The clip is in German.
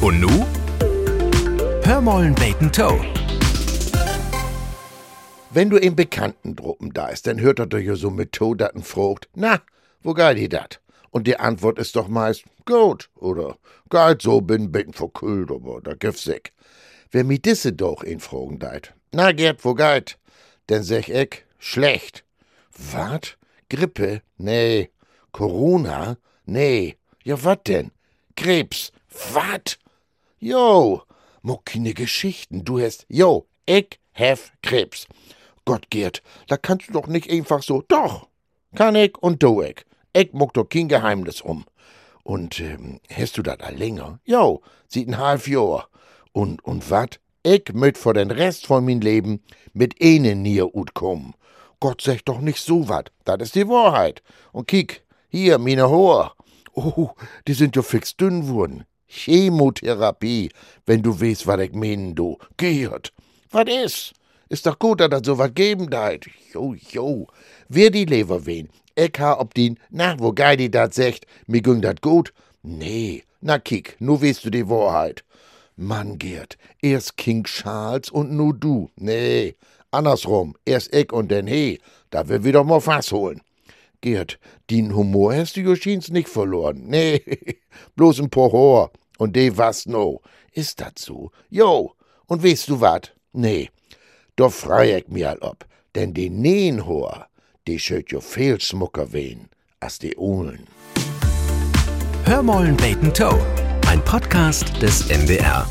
Und nu? Hör mollen beten Toe. Wenn du im Bekanntentruppen da ist, dann hört er doch so mit Toe, dat n frucht. Na, wo geil die dat? Und die Antwort ist doch meist, gut, oder geil so bin bitten verkühlt, aber da sich. Wer mi disse doch in fragen deit. Na, Gerd, wo geit? Denn sech ich, schlecht. Wat? Grippe? Nee. Corona? Nee. Ja, wat denn? Krebs? Wat? Jo, mo keine Geschichten. Du hast, jo, ich hef Krebs. Gott, Gerd, da kannst du doch nicht einfach so. Doch, kann ich und du ich. Ich muck doch kein Geheimnis um. Und ähm, hast du das länger? Jo, sieht ein halb Jahr. Und, und wat? Ich möt vor den Rest von mein Leben mit ihnen nier ut kommen. Gott sag doch nicht so wat. Das ist die Wahrheit. Und kick, hier, meine Hoher. Oh, die sind ja fix dünn wurden. Chemotherapie, wenn du weißt, was ich meinen, du. Gehört. Was ist? Ist doch gut, dass das so was geben deit. Jo, jo. Wer die Leber wen? Ich ha ob din, na, wo geil die dat secht, mir ging dat gut? Nee, na kick, nu weißt du die Wahrheit. Mann, Gerd, erst King Charles und nu du. Nee, andersrum, erst ich und dann he. Da will wir doch mal Fass holen. Gerd, den Humor hast du Joschins nicht verloren. Nee, bloß ein Pohor. Und de was no. Ist dat so? Jo, und weißt du wat? Nee, doch freu ich mir all ob. Denn die Nehenhor, die schöt jo viel smucker wehen, als die Uhlen. Hör mollen beten Toe. Ein Podcast des NDR.